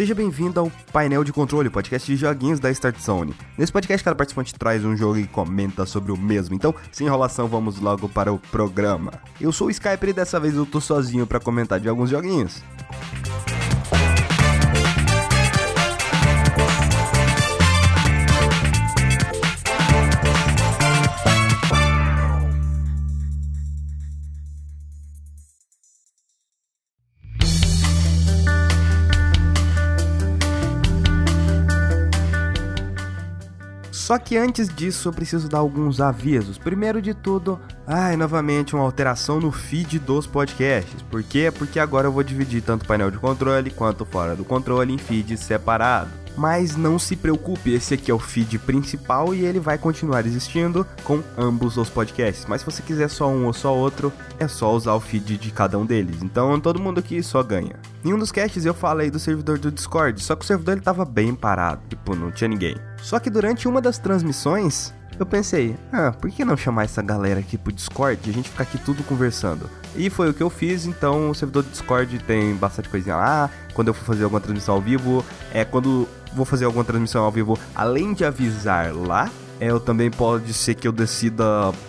Seja bem-vindo ao Painel de Controle, podcast de joguinhos da Start Zone. Nesse podcast, cada participante traz um jogo e comenta sobre o mesmo. Então, sem enrolação, vamos logo para o programa. Eu sou o Skyper e dessa vez eu tô sozinho para comentar de alguns joguinhos. Só que antes disso eu preciso dar alguns avisos. Primeiro de tudo, ai, novamente uma alteração no feed dos podcasts. Por quê? Porque agora eu vou dividir tanto o painel de controle quanto fora do controle em feeds separados. Mas não se preocupe, esse aqui é o feed principal e ele vai continuar existindo com ambos os podcasts. Mas se você quiser só um ou só outro, é só usar o feed de cada um deles. Então todo mundo aqui só ganha. Em um dos casts eu falei do servidor do Discord, só que o servidor ele tava bem parado, tipo, não tinha ninguém. Só que durante uma das transmissões, eu pensei, ah, por que não chamar essa galera aqui pro Discord e a gente ficar aqui tudo conversando? E foi o que eu fiz, então o servidor do Discord tem bastante coisinha lá. Quando eu for fazer alguma transmissão ao vivo, é quando vou fazer alguma transmissão ao vivo, além de avisar lá, eu também pode ser que eu decida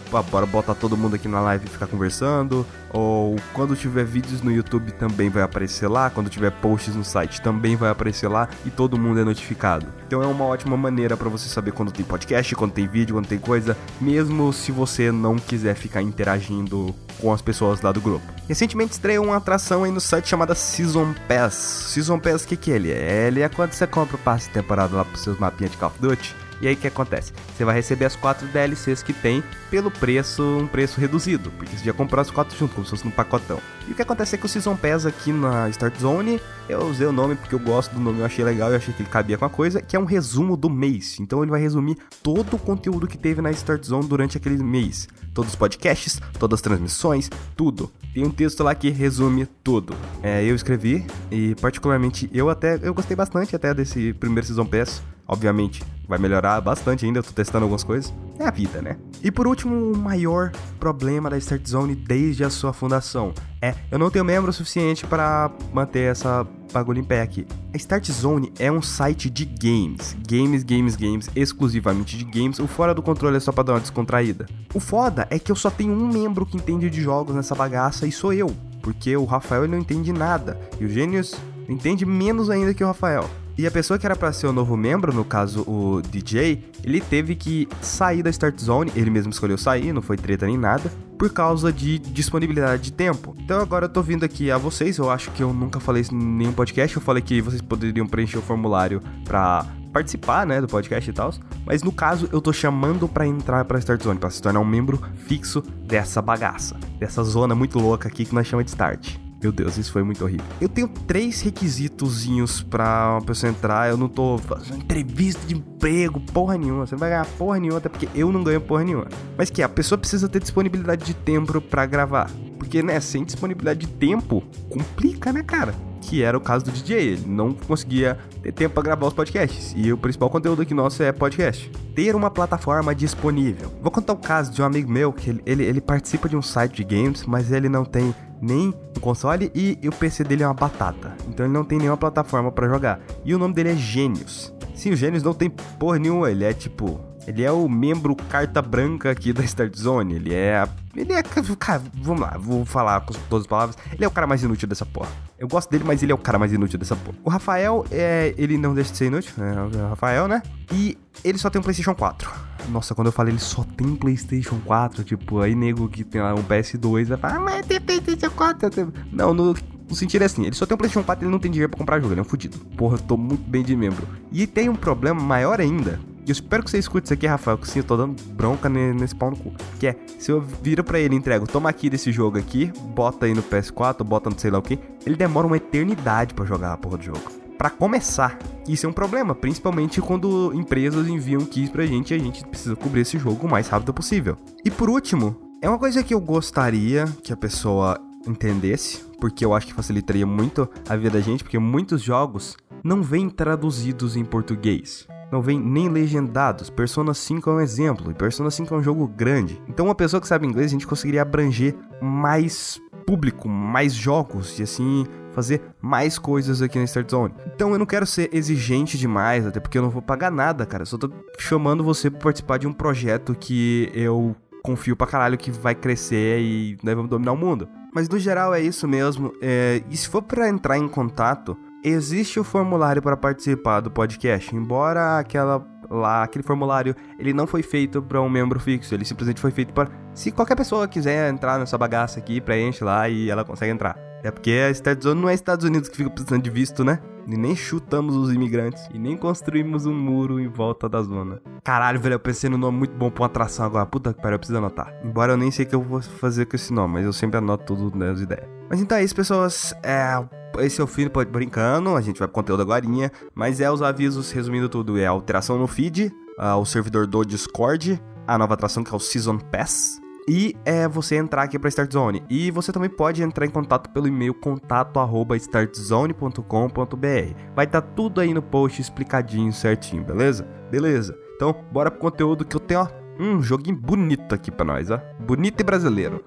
para botar todo mundo aqui na live e ficar conversando. Ou quando tiver vídeos no YouTube também vai aparecer lá. Quando tiver posts no site também vai aparecer lá e todo mundo é notificado. Então é uma ótima maneira para você saber quando tem podcast, quando tem vídeo, quando tem coisa, mesmo se você não quiser ficar interagindo com as pessoas lá do grupo. Recentemente estreou uma atração aí no site chamada Season Pass. Season Pass, o que, que ele é? Ele é quando você compra o passe de temporada lá pros seus mapinhas de Call of Duty. E aí o que acontece? Você vai receber as quatro DLCs que tem pelo preço, um preço reduzido, porque você já comprou as quatro junto, como se fosse no pacotão. E o que acontece é que o Season Pass aqui na Start Zone, eu usei o nome porque eu gosto do nome, eu achei legal, eu achei que ele cabia com a coisa, que é um resumo do mês. Então ele vai resumir todo o conteúdo que teve na Start Zone durante aquele mês. Todos os podcasts, todas as transmissões, tudo. Tem um texto lá que resume tudo. É, eu escrevi e particularmente eu até eu gostei bastante até desse primeiro Season Pass. Obviamente, vai melhorar bastante ainda, eu tô testando algumas coisas. É a vida, né? E por último, o maior problema da Start Zone desde a sua fundação é eu não tenho membro suficiente para manter essa bagulho em pé aqui. A Start Zone é um site de games, games, games, games, exclusivamente de games. O fora do controle é só pra dar uma descontraída. O foda é que eu só tenho um membro que entende de jogos nessa bagaça e sou eu, porque o Rafael não entende nada e o Gênios entende menos ainda que o Rafael. E a pessoa que era para ser o novo membro, no caso o DJ, ele teve que sair da Start Zone, ele mesmo escolheu sair, não foi treta nem nada, por causa de disponibilidade de tempo. Então agora eu tô vindo aqui a vocês, eu acho que eu nunca falei isso em nenhum podcast, eu falei que vocês poderiam preencher o formulário pra participar, né, do podcast e tal. Mas no caso, eu tô chamando para entrar pra Start Zone, para se tornar um membro fixo dessa bagaça, dessa zona muito louca aqui que nós chamamos de Start. Meu Deus, isso foi muito horrível. Eu tenho três requisitozinhos pra uma pessoa entrar. Eu não tô fazendo entrevista de emprego, porra nenhuma. Você não vai ganhar porra nenhuma, até porque eu não ganho porra nenhuma. Mas que a pessoa precisa ter disponibilidade de tempo para gravar. Porque, né, sem disponibilidade de tempo, complica, né, cara? Que era o caso do DJ. Ele não conseguia ter tempo para gravar os podcasts. E o principal conteúdo aqui nosso é podcast. Ter uma plataforma disponível. Vou contar o caso de um amigo meu que ele, ele, ele participa de um site de games, mas ele não tem nem o console e, o PC dele é uma batata. Então ele não tem nenhuma plataforma para jogar. E o nome dele é Gênios. Sim, o Gênios não tem porra nenhuma, ele é tipo ele é o membro carta branca aqui da Start Zone. Ele é. Ele é. Cara, vamos lá, vou falar com todas as palavras. Ele é o cara mais inútil dessa porra. Eu gosto dele, mas ele é o cara mais inútil dessa porra. O Rafael, é, ele não deixa de ser inútil, é o Rafael, né? E ele só tem um PlayStation 4. Nossa, quando eu falei ele só tem PlayStation 4, tipo, aí nego que tem lá um PS2 vai falar, ah, mas tem PlayStation 4. Não, no, o sentido é assim, ele só tem um PlayStation 4 e ele não tem dinheiro pra comprar jogo, ele é um fudido. Porra, eu tô muito bem de membro. E tem um problema maior ainda, eu espero que você escute isso aqui, Rafael, que sim, eu tô dando bronca nesse pau no cu. Que é, se eu viro pra ele e entrego, toma aqui desse jogo aqui, bota aí no PS4, bota no sei lá o que, ele demora uma eternidade para jogar a porra do jogo. Para começar, isso é um problema, principalmente quando empresas enviam keys pra gente e a gente precisa cobrir esse jogo o mais rápido possível. E por último, é uma coisa que eu gostaria que a pessoa entendesse, porque eu acho que facilitaria muito a vida da gente, porque muitos jogos não vêm traduzidos em português não vem nem legendados. Persona 5 é um exemplo, e Persona 5 é um jogo grande. Então, uma pessoa que sabe inglês, a gente conseguiria abranger mais público, mais jogos, e assim fazer mais coisas aqui na Start Zone. Então eu não quero ser exigente demais, até porque eu não vou pagar nada, cara. Eu só tô chamando você para participar de um projeto que eu confio pra caralho que vai crescer e nós vamos dominar o mundo. Mas no geral é isso mesmo. É... E se for para entrar em contato, existe o formulário para participar do podcast, embora aquela lá, aquele formulário, ele não foi feito para um membro fixo, ele simplesmente foi feito para se qualquer pessoa quiser entrar nessa bagaça aqui, preenche lá e ela consegue entrar. É porque a Start Zone não é Estados Unidos que fica precisando de visto, né? E nem chutamos os imigrantes. E nem construímos um muro em volta da zona. Caralho, velho, eu pensei no nome muito bom pra uma atração agora. Puta que pariu, eu preciso anotar. Embora eu nem sei o que eu vou fazer com esse nome, mas eu sempre anoto tudo nas ideias. Mas então é isso, pessoas. É, esse é o fim Brincando. A gente vai pro conteúdo agora. Mas é os avisos, resumindo tudo: é alteração no feed, o servidor do Discord, a nova atração que é o Season Pass e é você entrar aqui para Start Zone. E você também pode entrar em contato pelo e-mail contato@startzone.com.br. Vai estar tá tudo aí no post explicadinho certinho, beleza? Beleza. Então, bora pro conteúdo que eu tenho, ó, um joguinho bonito aqui para nós, ó. Bonito e brasileiro.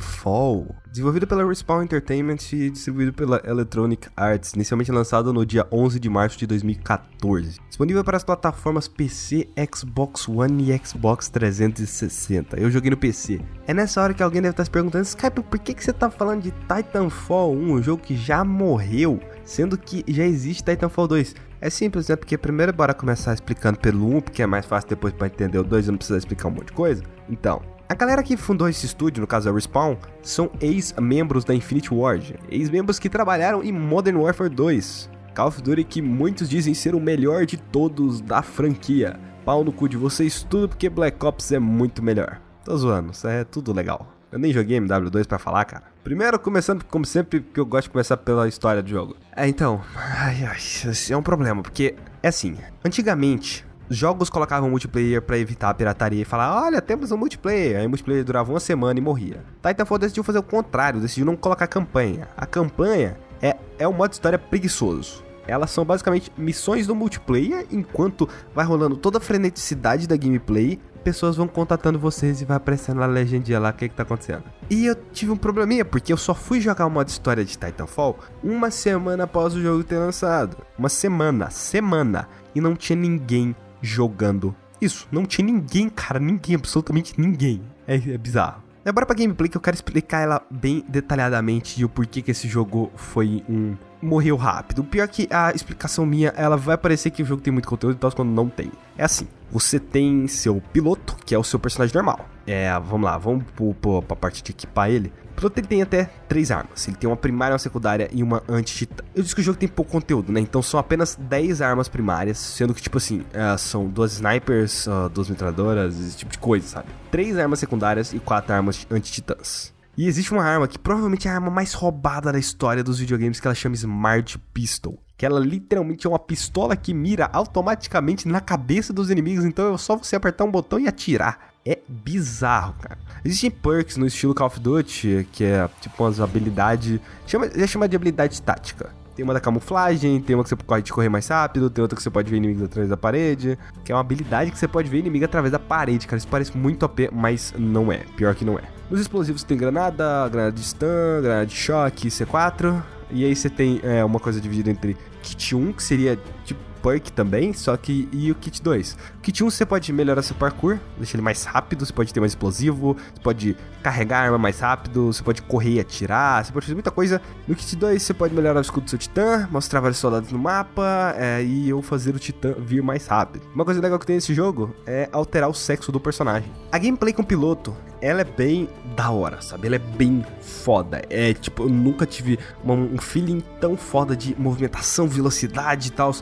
Titanfall, desenvolvido pela Respawn Entertainment e distribuído pela Electronic Arts, inicialmente lançado no dia 11 de março de 2014. Disponível para as plataformas PC, Xbox One e Xbox 360. Eu joguei no PC. É nessa hora que alguém deve estar se perguntando, Skype, por que, que você está falando de Titanfall 1, um jogo que já morreu, sendo que já existe Titanfall 2? É simples, né? Porque primeiro bora começar explicando pelo 1, porque é mais fácil depois para entender o 2 e não precisa explicar um monte de coisa. Então, a galera que fundou esse estúdio, no caso a Respawn, são ex-membros da Infinity Ward, ex-membros que trabalharam em Modern Warfare 2, Call of Duty que muitos dizem ser o melhor de todos da franquia. Pau no cu de vocês tudo porque Black Ops é muito melhor. Tô zoando, isso é tudo legal. Eu nem joguei MW2 para falar, cara. Primeiro, começando, como sempre, que eu gosto de começar pela história do jogo. É, então, ai, ai, esse é um problema, porque é assim, antigamente, jogos colocavam multiplayer para evitar a pirataria e falar: olha, temos um multiplayer. Aí o multiplayer durava uma semana e morria. Titanfall decidiu fazer o contrário, decidiu não colocar campanha. A campanha é, é um modo história preguiçoso. Elas são basicamente missões do multiplayer, enquanto vai rolando toda a freneticidade da gameplay, pessoas vão contatando vocês e vai aparecendo a legendinha lá o que, que tá acontecendo. E eu tive um probleminha, porque eu só fui jogar o modo história de Titanfall uma semana após o jogo ter lançado. Uma semana, semana. E não tinha ninguém jogando isso. Não tinha ninguém, cara, ninguém, absolutamente ninguém. É, é bizarro. Agora pra gameplay que eu quero explicar ela bem detalhadamente e o porquê que esse jogo foi um morreu rápido. O pior é que a explicação minha, ela vai parecer que o jogo tem muito conteúdo e tal quando não tem. É assim, você tem seu piloto, que é o seu personagem normal. É, vamos lá, vamos pro, pro, pra parte de equipar ele piloto ele tem até três armas. Ele tem uma primária, uma secundária e uma anti-titã. Eu disse que o jogo tem pouco conteúdo, né? Então são apenas 10 armas primárias, sendo que, tipo assim, uh, são duas snipers, uh, duas metralhadoras, esse tipo de coisa, sabe? Três armas secundárias e quatro armas anti-titãs. E existe uma arma que provavelmente é a arma mais roubada da história dos videogames, que ela chama Smart Pistol. Que ela literalmente é uma pistola que mira automaticamente na cabeça dos inimigos, então é só você apertar um botão e atirar é bizarro, cara. Existem perks no estilo Call of Duty, que é tipo umas habilidades. Chama, já chama de habilidade tática. Tem uma da camuflagem, tem uma que você pode correr mais rápido, tem outra que você pode ver inimigos através da parede. Que é uma habilidade que você pode ver inimigo através da parede, cara. Isso parece muito OP, mas não é. Pior que não é. Nos explosivos tem granada, granada de stun, granada de choque, C4. E aí você tem é, uma coisa dividida entre kit 1, que seria tipo perk também, só que e o kit 2. O kit 1 você pode melhorar seu parkour, deixar ele mais rápido, você pode ter mais explosivo, você pode carregar a arma mais rápido, você pode correr e atirar, você pode fazer muita coisa. No kit 2 você pode melhorar o escudo do seu titã, mostrar vários soldados no mapa é, e eu fazer o titã vir mais rápido. Uma coisa legal que tem nesse jogo é alterar o sexo do personagem. A gameplay com o piloto ela é bem da hora, sabe? Ela é bem foda. É tipo, eu nunca tive uma, um feeling tão foda de movimentação, velocidade e tal.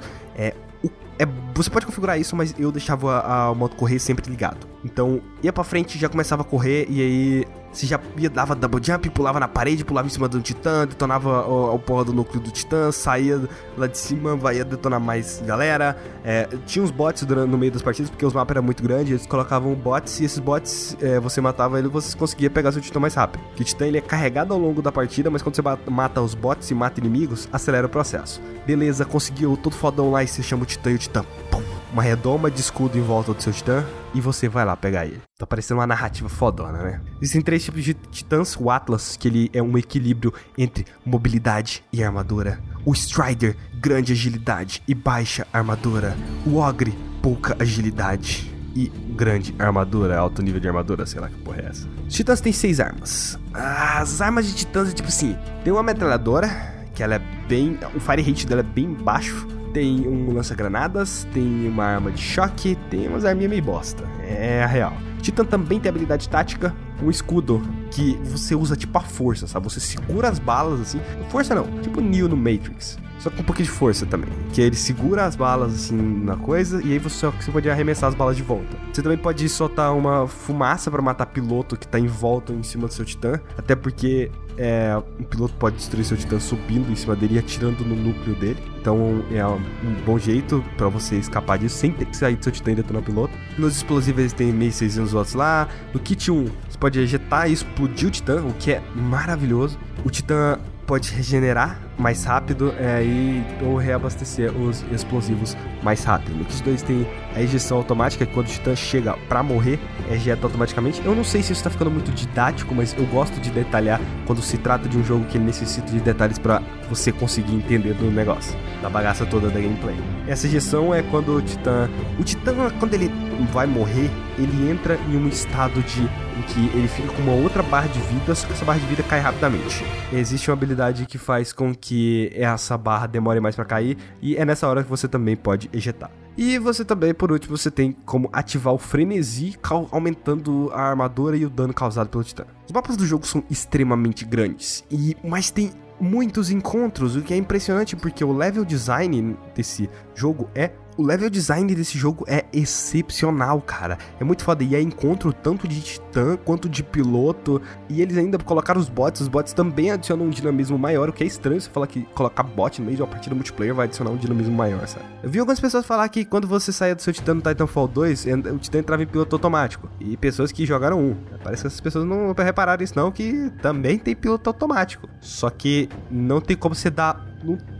É, o, você pode configurar isso, mas eu deixava a, a moto correr sempre ligado. Então, ia pra frente, já começava a correr, e aí você já ia, dava double jump, pulava na parede, pulava em cima do titã, detonava o, o porra do núcleo do titã, saía lá de cima, vai detonar mais galera. É, tinha uns bots durante, no meio das partidas, porque os mapas eram muito grandes, eles colocavam bots e esses bots, é, você matava ele, você conseguia pegar seu titã mais rápido. O titã ele é carregado ao longo da partida, mas quando você mata os bots e mata inimigos, acelera o processo. Beleza, conseguiu todo fodão lá e você chama o titã e o titã, pum, uma redoma de escudo em volta do seu titã e você vai lá pegar ele. Tá parecendo uma narrativa fodona, né? Existem três tipos de titãs. O Atlas, que ele é um equilíbrio entre mobilidade e armadura. O Strider, grande agilidade e baixa armadura. O Ogre, pouca agilidade e grande armadura, alto nível de armadura, sei lá que porra é essa. Os titãs têm seis armas. As armas de titãs é tipo assim: tem uma metralhadora, que ela é bem. O fire rate dela é bem baixo tem um lança-granadas, tem uma arma de choque, tem umas arminhas meio bosta. É a real. Titan também tem habilidade tática, um escudo que você usa tipo a força, sabe? Você segura as balas assim. Força não, tipo Neo no Matrix. Só com um pouquinho de força também. Que ele segura as balas assim na coisa e aí você você pode arremessar as balas de volta. Você também pode soltar uma fumaça para matar piloto que tá em volta em cima do seu titã. Até porque é, um piloto pode destruir seu titã subindo em cima dele e atirando no núcleo dele. Então é um bom jeito para você escapar disso sem ter que sair do seu titã e detonar o piloto. Nos explosivos eles têm mísseis lá. No kit 1 você pode ejetar e explodir o titã, o que é maravilhoso. O titã pode regenerar mais rápido é, e, ou reabastecer os explosivos mais rápido. No Kit 2 tem a ejeção automática, que quando o Titã chega para morrer, ejeta automaticamente. Eu não sei se isso tá ficando muito didático, mas eu gosto de detalhar quando se trata de um jogo que necessita de detalhes para você conseguir entender do negócio, da bagaça toda da gameplay. Essa ejeção é quando o Titã. O Titã, quando ele vai morrer, ele entra em um estado de em que ele fica com uma outra barra de vida, só que essa barra de vida cai rapidamente. Existe uma habilidade que faz com que essa barra demore mais para cair e é nessa hora que você também pode ejetar. E você também, por último, você tem como ativar o frenesi, aumentando a armadura e o dano causado pelo titã. Os mapas do jogo são extremamente grandes, e mas tem muitos encontros, o que é impressionante porque o level design desse jogo é o level design desse jogo é excepcional, cara. É muito foda. E é encontro tanto de titã quanto de piloto. E eles ainda colocaram os bots. Os bots também adicionam um dinamismo maior. O que é estranho você falar que colocar bot no meio de uma partida multiplayer vai adicionar um dinamismo maior, sabe? Eu vi algumas pessoas falar que quando você saía do seu titã no Titanfall 2, o titã entrava em piloto automático. E pessoas que jogaram um. Parece que essas pessoas não repararam isso, não, que também tem piloto automático. Só que não tem como você dar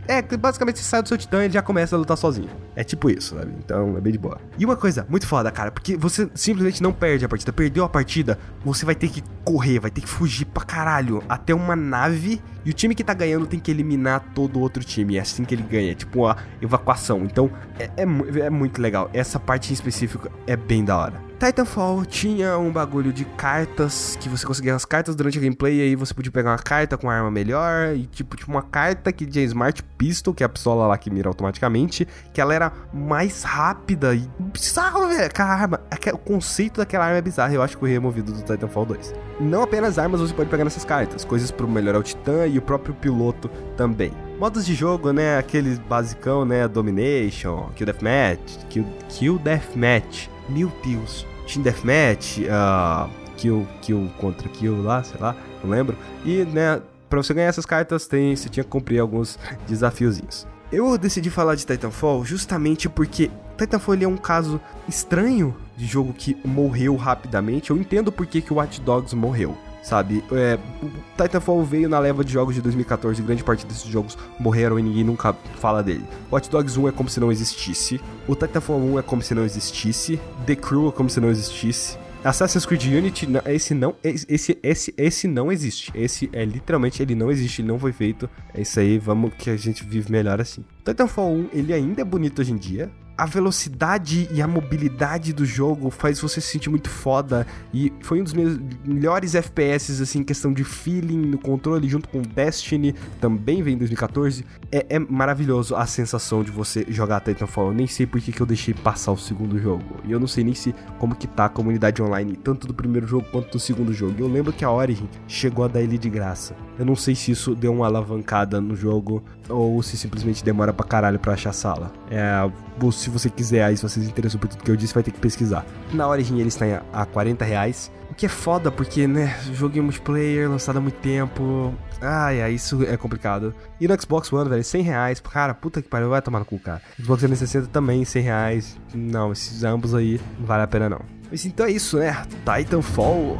é, basicamente você sai do seu titã e ele já começa a lutar sozinho. É tipo isso, sabe? Então é bem de boa. E uma coisa muito foda, cara, porque você simplesmente não perde a partida. Perdeu a partida, você vai ter que correr, vai ter que fugir pra caralho até uma nave e o time que tá ganhando tem que eliminar todo o outro time. É assim que ele ganha, é tipo uma evacuação. Então é, é, é muito legal. Essa parte em específico é bem da hora. Titanfall tinha um bagulho de cartas, que você conseguia as cartas durante a gameplay, e aí você podia pegar uma carta com arma melhor, e tipo, tipo uma carta que tinha Smart Pistol, que é a pistola lá que mira automaticamente, que ela era mais rápida e bizarro, velho, aquela arma, o conceito daquela arma é bizarro, eu acho que foi removido do Titanfall 2. Não apenas armas você pode pegar nessas cartas, coisas para melhorar o Titã e o próprio piloto também. Modos de jogo, né, aqueles basicão, né, Domination, Kill Deathmatch, Kill, Kill Deathmatch, meu Deus, Team Deathmatch, uh, Kill, Kill contra Kill lá, sei lá, não lembro. E, né, pra você ganhar essas cartas, tem, você tinha que cumprir alguns desafiozinhos. Eu decidi falar de Titanfall justamente porque Titanfall ele é um caso estranho de jogo que morreu rapidamente. Eu entendo por que, que o Watch Dogs morreu sabe? É, o Titanfall veio na leva de jogos de 2014 e grande parte desses jogos morreram e ninguém nunca fala dele. Watch Dogs 1 é como se não existisse, o Titanfall 1 é como se não existisse, The Crew é como se não existisse. Assassin's Creed Unity, esse não, esse, esse, esse não existe. Esse é literalmente, ele não existe, ele não foi feito. É isso aí, vamos que a gente vive melhor assim. Titanfall 1, ele ainda é bonito hoje em dia, a velocidade e a mobilidade do jogo faz você se sentir muito foda. E foi um dos meus melhores FPS, assim, questão de feeling no controle, junto com Destiny, também vem em 2014. É, é maravilhoso a sensação de você jogar Titanfall. Eu nem sei por que, que eu deixei passar o segundo jogo. E eu não sei nem se como que tá a comunidade online, tanto do primeiro jogo quanto do segundo jogo. Eu lembro que a Origin chegou a dar ele de graça. Eu não sei se isso deu uma alavancada no jogo ou se simplesmente demora pra caralho pra achar sala. É, se você quiser, aí se você se interessou por tudo que eu disse, vai ter que pesquisar. Na Origin ele está a 40 reais. O que é foda, porque, né, jogo em multiplayer, lançado há muito tempo. Ai, ai, isso é complicado. E no Xbox One, velho, 100 reais. Cara, puta que pariu, vai tomar no cu, cara. Xbox 360 também, 100 reais. Não, esses ambos aí não vale a pena não. Mas então é isso, né? Titanfall.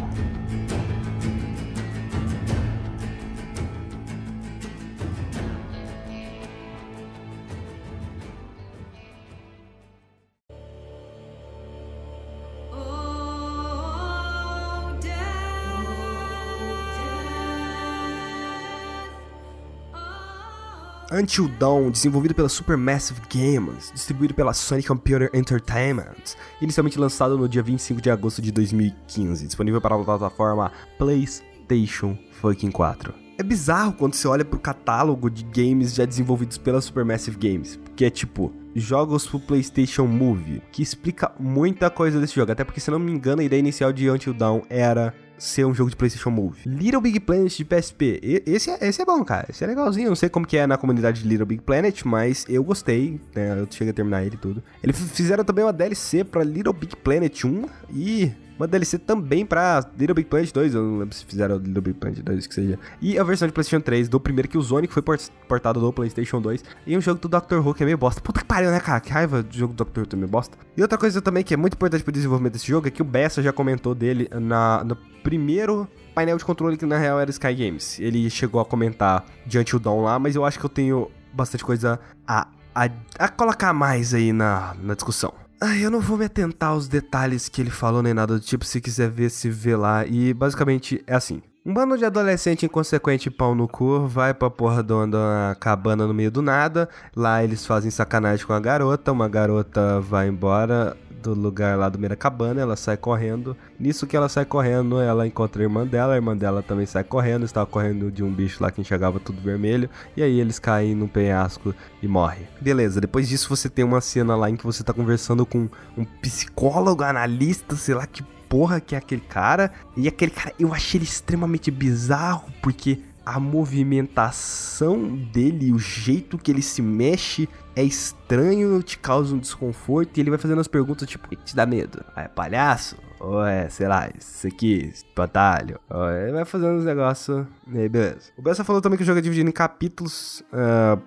Until Dawn, desenvolvido pela Supermassive Games, distribuído pela Sony Computer Entertainment, inicialmente lançado no dia 25 de agosto de 2015, disponível para a plataforma PlayStation fucking 4. É bizarro quando você olha pro catálogo de games já desenvolvidos pela Supermassive Games, porque é tipo jogos pro PlayStation Move, que explica muita coisa desse jogo, até porque se não me engano a ideia inicial de Until Dawn era ser um jogo de PlayStation Move. Little Big Planet de PSP. esse, é, esse é bom, cara. Esse é legalzinho. Eu não sei como que é na comunidade de Little Big Planet, mas eu gostei. Né? Eu cheguei a terminar ele e tudo. Eles fizeram também uma DLC pra Little Big Planet 1 e uma DLC também pra Little Big Planet 2, eu não lembro se fizeram Little Big Planet 2, que seja. E a versão de PlayStation 3 do primeiro que o Sonic foi portado do PlayStation 2. E um jogo do Doctor Who que é meio bosta. Puta que pariu, né, cara? Que raiva do jogo do Doctor Who também é bosta. E outra coisa também que é muito importante pro desenvolvimento desse jogo é que o Bessa já comentou dele na, no primeiro painel de controle que na real era Sky Games. Ele chegou a comentar diante do Dawn lá, mas eu acho que eu tenho bastante coisa a, a, a colocar mais aí na, na discussão. Ah, eu não vou me atentar aos detalhes que ele falou nem nada do tipo, se quiser ver, se vê lá. E basicamente é assim. Um bando de adolescente inconsequente pau no cu vai pra porra de uma cabana no meio do nada. Lá eles fazem sacanagem com a garota. Uma garota vai embora do lugar lá do meio da cabana, ela sai correndo. Nisso que ela sai correndo, ela encontra a irmã dela, a irmã dela também sai correndo, estava correndo de um bicho lá que enxergava tudo vermelho, e aí eles caem num penhasco e morrem. Beleza, depois disso você tem uma cena lá em que você tá conversando com um psicólogo, analista, sei lá que porra que é aquele cara. E aquele cara, eu achei ele extremamente bizarro, porque a movimentação dele, o jeito que ele se mexe é estranho, te causa um desconforto e ele vai fazendo as perguntas tipo, o que te dá medo? Ah, é palhaço? Ou é, sei lá, isso aqui, espantalho? Ou ele vai fazendo os negócios e aí beleza. O Bessa falou também que o jogo é dividido em capítulos uh,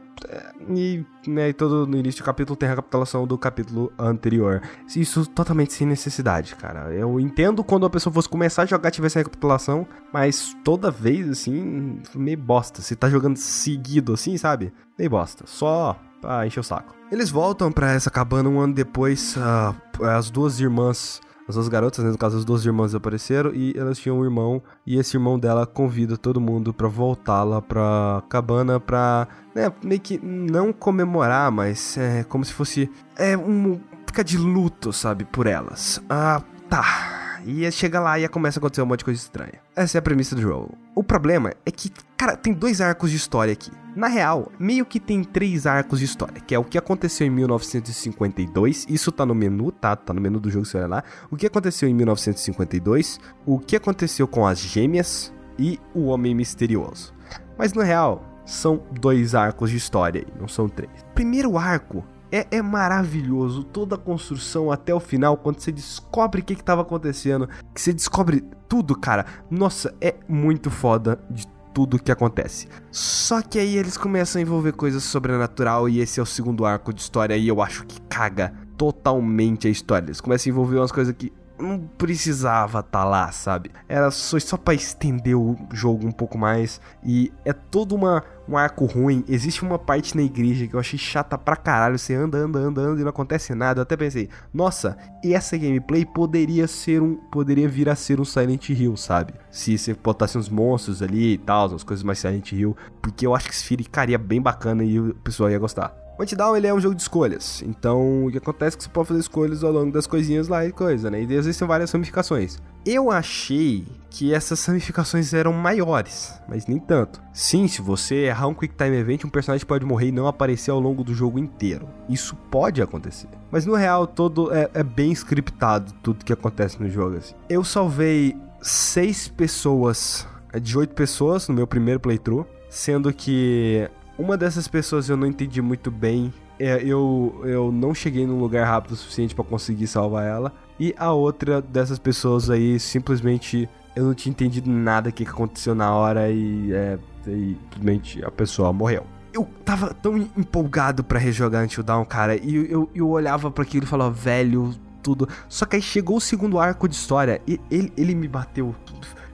e, né, todo no início do capítulo tem a recapitulação do capítulo anterior. Isso totalmente sem necessidade, cara. Eu entendo quando a pessoa fosse começar a jogar tivesse a recapitulação, mas toda vez, assim, meio bosta. Se tá jogando seguido, assim, sabe? Meio bosta. Só pra encher o saco. Eles voltam para essa cabana um ano depois. Uh, as duas irmãs as duas garotas, né, no caso as duas irmãs apareceram e elas tinham um irmão e esse irmão dela convida todo mundo para voltar lá pra cabana pra, né, meio que não comemorar, mas é como se fosse é um ficar de luto, sabe, por elas. Ah, tá. E chega lá e começa a acontecer um monte de coisa estranha. Essa é a premissa do jogo. O problema é que, cara, tem dois arcos de história aqui. Na real, meio que tem três arcos de história, que é o que aconteceu em 1952, isso tá no menu, tá? Tá no menu do jogo, você olha lá. O que aconteceu em 1952, o que aconteceu com as gêmeas e o Homem Misterioso. Mas na real, são dois arcos de história não são três. Primeiro arco é, é, maravilhoso toda a construção até o final, quando você descobre o que estava acontecendo, que você descobre tudo, cara. Nossa, é muito foda de tudo que acontece. Só que aí eles começam a envolver coisas sobrenatural e esse é o segundo arco de história e eu acho que caga totalmente a história. Eles começam a envolver umas coisas que não precisava estar tá lá, sabe? Era só, só para estender o jogo um pouco mais e é todo uma, um arco ruim. Existe uma parte na igreja que eu achei chata pra caralho. Você anda, anda, anda, anda e não acontece nada. Eu até pensei, nossa, essa gameplay poderia ser um. Poderia vir a ser um Silent Hill, sabe? Se você botasse uns monstros ali e tal, umas coisas mais Silent Hill. Porque eu acho que ficaria bem bacana e o pessoal ia gostar. O Antidown ele é um jogo de escolhas, então o que acontece é que você pode fazer escolhas ao longo das coisinhas lá e coisa, né? E existem várias ramificações. Eu achei que essas ramificações eram maiores, mas nem tanto. Sim, se você errar um Quick Time Event, um personagem pode morrer e não aparecer ao longo do jogo inteiro. Isso pode acontecer. Mas no real, todo é, é bem scriptado tudo que acontece no jogo. Assim. Eu salvei seis pessoas, é, de oito pessoas no meu primeiro playthrough, sendo que uma dessas pessoas eu não entendi muito bem é, eu, eu não cheguei num lugar rápido o suficiente para conseguir salvar ela. E a outra dessas pessoas aí, simplesmente, eu não tinha entendido nada que aconteceu na hora e, é, e simplesmente a pessoa morreu eu tava tão empolgado para rejogar Until Dawn, cara, e eu, eu, eu olhava para aquilo e falava, velho, tudo. Só que aí chegou o segundo arco de história e ele, ele me bateu.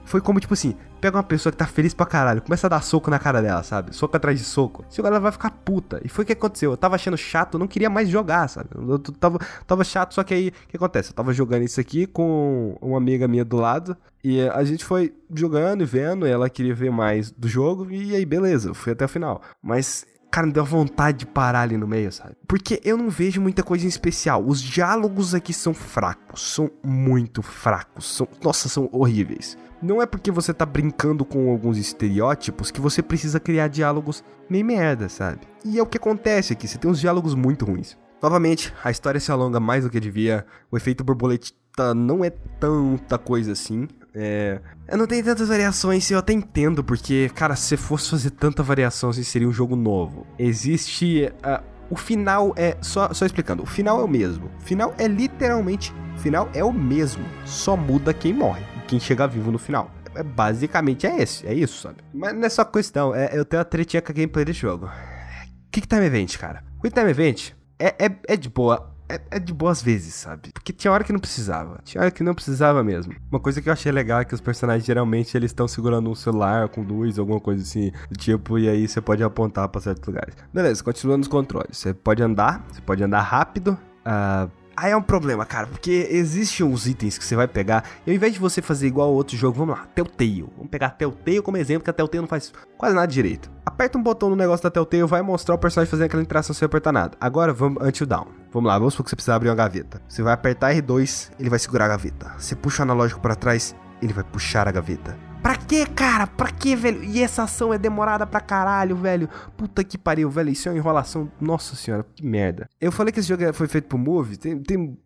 Foi como, tipo assim, pega uma pessoa que tá feliz pra caralho, começa a dar soco na cara dela, sabe? Soco atrás de soco. Se ela vai ficar puta. E foi o que aconteceu. Eu tava achando chato, não queria mais jogar, sabe? Eu tava, tava chato, só que aí, o que acontece? Eu tava jogando isso aqui com uma amiga minha do lado. E a gente foi jogando e vendo, e ela queria ver mais do jogo, e aí beleza, fui até o final. Mas Cara, me deu vontade de parar ali no meio, sabe? Porque eu não vejo muita coisa em especial. Os diálogos aqui são fracos, são muito fracos. São, nossa, são horríveis. Não é porque você tá brincando com alguns estereótipos que você precisa criar diálogos meio merda, sabe? E é o que acontece aqui, você tem uns diálogos muito ruins. Novamente, a história se alonga mais do que devia, o efeito borboleta não é tanta coisa assim. É, eu não tenho tantas variações, eu até entendo, porque, cara, se fosse fazer tanta variação, assim, seria um jogo novo. Existe. Uh, o final é. Só, só explicando, o final é o mesmo. O final é literalmente. O final é o mesmo. Só muda quem morre quem chega vivo no final. É, basicamente é esse, é isso, sabe? Mas não é só questão, é, eu tenho uma tretinha com a gameplay desse jogo. Quick Time Event, cara. Quick Time Event é, é, é de boa. É, é, de boas vezes, sabe? Porque tinha hora que não precisava. Tinha hora que não precisava mesmo. Uma coisa que eu achei legal é que os personagens geralmente eles estão segurando um celular com luz, alguma coisa assim. Do tipo, e aí você pode apontar para certos lugares. Beleza, continuando os controles. Você pode andar, você pode andar rápido. Uh, Aí é um problema, cara, porque existem uns itens que você vai pegar, e ao invés de você fazer igual outro jogo, vamos lá, Telltale. Vamos pegar Telltale como exemplo, que a Telltale não faz quase nada direito. Aperta um botão no negócio da Telltale, vai mostrar o personagem fazendo aquela interação sem apertar nada. Agora vamos Until Down. Vamos lá, vamos supor que você precisa abrir uma gaveta. Você vai apertar R2, ele vai segurar a gaveta. Você puxa o analógico para trás, ele vai puxar a gaveta. Pra que, cara? Pra que, velho? E essa ação é demorada pra caralho, velho. Puta que pariu, velho. Isso é uma enrolação. Nossa senhora, que merda. Eu falei que esse jogo foi feito pro Move. Tem. tem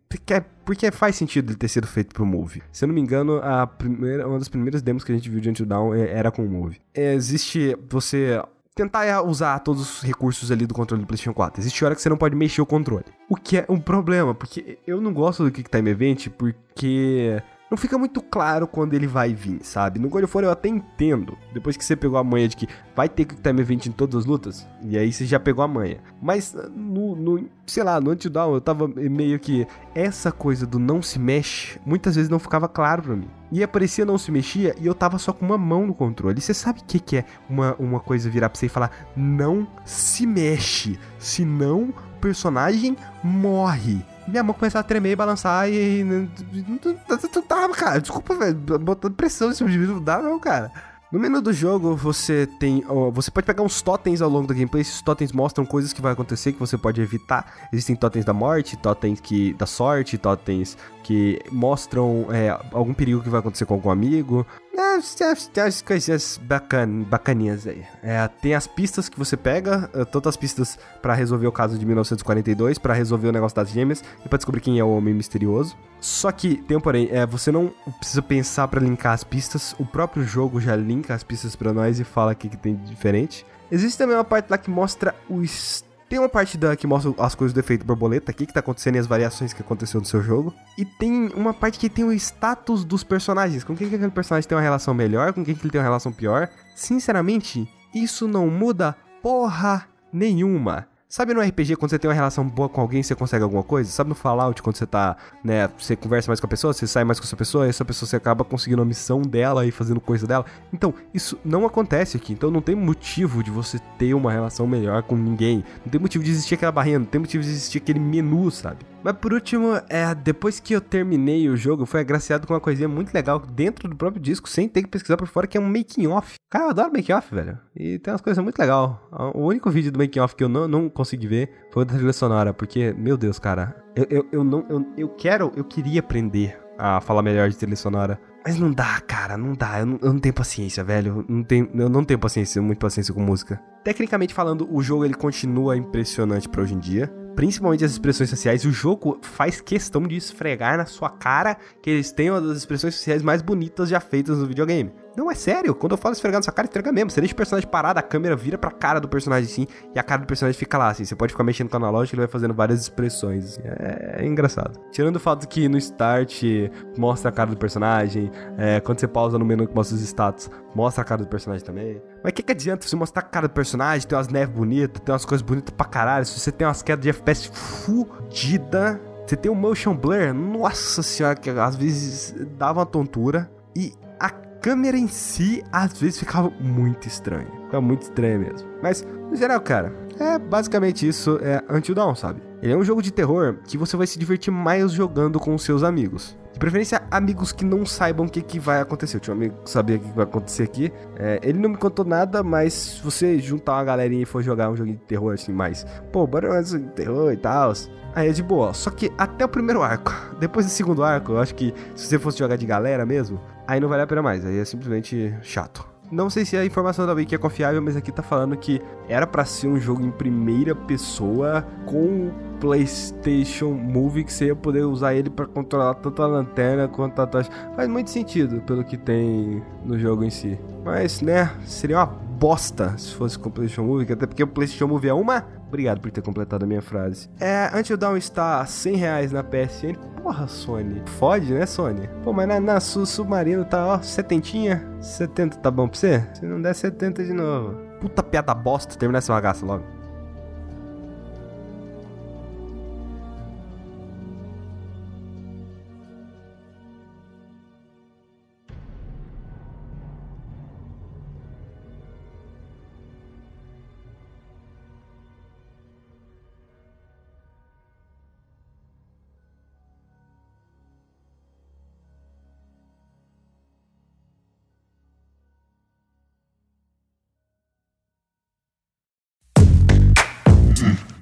porque faz sentido ele ter sido feito pro Move. Se eu não me engano, a primeira, uma das primeiras demos que a gente viu de Until Down é, era com o Move. É, existe você tentar usar todos os recursos ali do controle do PlayStation 4. Existe hora que você não pode mexer o controle. O que é um problema, porque eu não gosto do Kick Time Event porque não fica muito claro quando ele vai vir, sabe? No God of War eu até entendo, depois que você pegou a manha de que vai ter que time event em todas as lutas, e aí você já pegou a manha. Mas no, no sei lá, no Antidown eu tava meio que essa coisa do não se mexe, muitas vezes não ficava claro para mim. E aparecia não se mexia e eu tava só com uma mão no controle. E você sabe o que, que é uma, uma coisa virar pra você e falar não se mexe, senão o personagem morre minha mão começava a tremer e balançar e. Não tava, cara. Desculpa, velho. Botando pressão nesse indivíduo. Não dá, não, cara. No menu do jogo, você tem. você pode pegar uns totens ao longo da gameplay. Esses totens mostram coisas que vai acontecer que você pode evitar. Existem totens da morte, totens que, da sorte, totens que mostram é, algum perigo que vai acontecer com algum amigo. É, tem as coisinhas bacan, bacaninhas aí. É, tem as pistas que você pega, é, todas as pistas para resolver o caso de 1942, para resolver o negócio das gêmeas e para descobrir quem é o homem misterioso. Só que, tem um porém, é, você não precisa pensar para linkar as pistas, o próprio jogo já linka as pistas para nós e fala o que, que tem de diferente. Existe também uma parte lá que mostra o tem uma parte da que mostra as coisas do efeito borboleta aqui, que tá acontecendo e as variações que aconteceu no seu jogo. E tem uma parte que tem o status dos personagens. Com quem que aquele personagem tem uma relação melhor, com quem que ele tem uma relação pior. Sinceramente, isso não muda porra nenhuma. Sabe no RPG, quando você tem uma relação boa com alguém, você consegue alguma coisa? Sabe no Fallout, quando você tá, né, você conversa mais com a pessoa, você sai mais com essa pessoa, e essa pessoa você acaba conseguindo a missão dela e fazendo coisa dela? Então, isso não acontece aqui. Então não tem motivo de você ter uma relação melhor com ninguém. Não tem motivo de existir aquela barreira, não tem motivo de existir aquele menu, sabe? Mas por último, é, depois que eu terminei o jogo, foi agraciado com uma coisinha muito legal dentro do próprio disco, sem ter que pesquisar por fora, que é um making off. Cara, eu adoro making off, velho. E tem umas coisas muito legais. O único vídeo do making off que eu não, não consegui ver foi o da trilha sonora, porque, meu Deus, cara, eu, eu, eu não. Eu, eu quero, eu queria aprender a falar melhor de trilha sonora. Mas não dá, cara, não dá. Eu não, eu não tenho paciência, velho. Eu não tenho, eu não tenho paciência, muito paciência com música. Tecnicamente falando, o jogo ele continua impressionante para hoje em dia principalmente as expressões sociais, o jogo faz questão de esfregar na sua cara que eles têm uma das expressões sociais mais bonitas já feitas no videogame. Não, é sério. Quando eu falo esfregar na sua cara, esfrega mesmo. Você deixa o personagem parado, a câmera vira pra cara do personagem assim, e a cara do personagem fica lá, assim. Você pode ficar mexendo com o analógico, ele vai fazendo várias expressões. Assim. É, é, engraçado. Tirando o fato que no start mostra a cara do personagem, é, quando você pausa no menu que mostra os status, mostra a cara do personagem também. Mas o que, que adianta você mostrar a cara do personagem, tem umas neves bonitas, tem umas coisas bonitas pra caralho, se você tem umas quedas de FPS fudida você tem o motion blur, nossa senhora, que às vezes dava uma tontura. E câmera em si, às vezes, ficava muito estranha. Ficava muito estranha mesmo. Mas, no geral, cara, é basicamente isso, é Until Dawn, sabe? Ele é um jogo de terror que você vai se divertir mais jogando com os seus amigos. De preferência, amigos que não saibam o que, que vai acontecer. Eu tinha um amigo que sabia o que vai acontecer aqui. É, ele não me contou nada, mas se você juntar uma galerinha e for jogar um jogo de terror assim, mais, pô, bora mais um terror e tal. Aí é de boa. Só que até o primeiro arco. Depois do segundo arco, eu acho que se você fosse jogar de galera mesmo, aí não vale a pena mais. Aí é simplesmente chato. Não sei se a informação da Wiki é confiável, mas aqui tá falando que era para ser um jogo em primeira pessoa com PlayStation Move que você ia poder usar ele para controlar tanto a lanterna quanto a tocha. Faz muito sentido pelo que tem no jogo em si. Mas, né, seria uma bosta se fosse com o PlayStation Move, até porque o PlayStation Move é uma. Obrigado por ter completado a minha frase. É, antes de eu dar um está 100 reais na PSN. Porra, Sony. Fode, né, Sony? Pô, mas na, na Submarino tá, ó, setentinha. 70 tá bom pra você? Se não der 70 de novo. Puta piada bosta, terminar essa bagaça logo. Mm-hmm.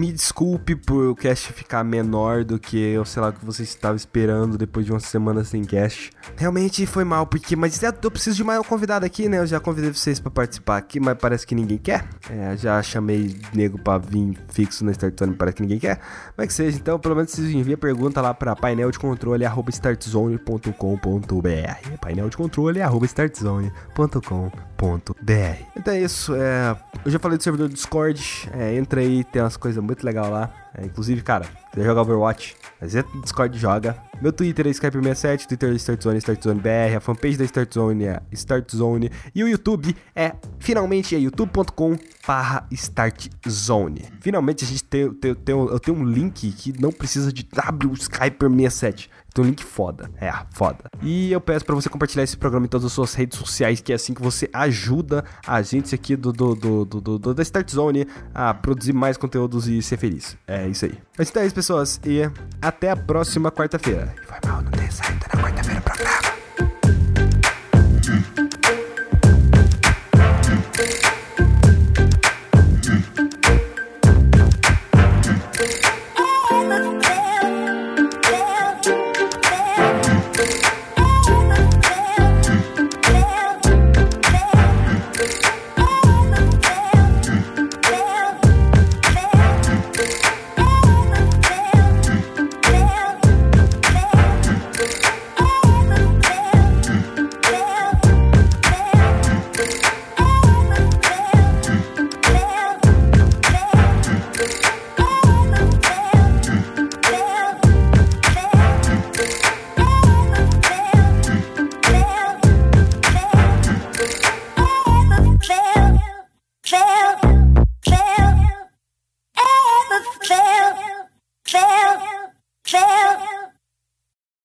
Me desculpe por o cast ficar menor do que eu sei lá que você estava esperando depois de uma semana sem cast. Realmente foi mal, porque mas é, eu preciso de mais um convidado aqui, né? Eu já convidei vocês para participar aqui, mas parece que ninguém quer. É, já chamei nego para vir fixo na Startzone, parece que ninguém quer. Mas que seja, então pelo menos vocês enviem pergunta lá para painel de controle startzone.com.br. Painel de controle startzone.com.br. Então é isso, é, eu já falei do servidor do Discord, é, entra aí, tem umas coisas legais lá. É, inclusive, cara, quiser jogar Overwatch, mas é Discord joga. Meu Twitter é Skype67, Twitter é StartZone, StartZoneBR, a fanpage da StartZone é StartZone e o YouTube é, finalmente, é youtube.com barra StartZone. Finalmente a gente tem, tem, tem, eu tenho um link que não precisa de W Skyper67. Tem um link foda. É, foda. E eu peço para você compartilhar esse programa em todas as suas redes sociais, que é assim que você ajuda a gente aqui do, do, do, do, do da Start Zone a produzir mais conteúdos e ser feliz. É é isso aí. Mas então é isso, pessoas. E até a próxima quarta-feira. Foi mal não na quarta-feira pra.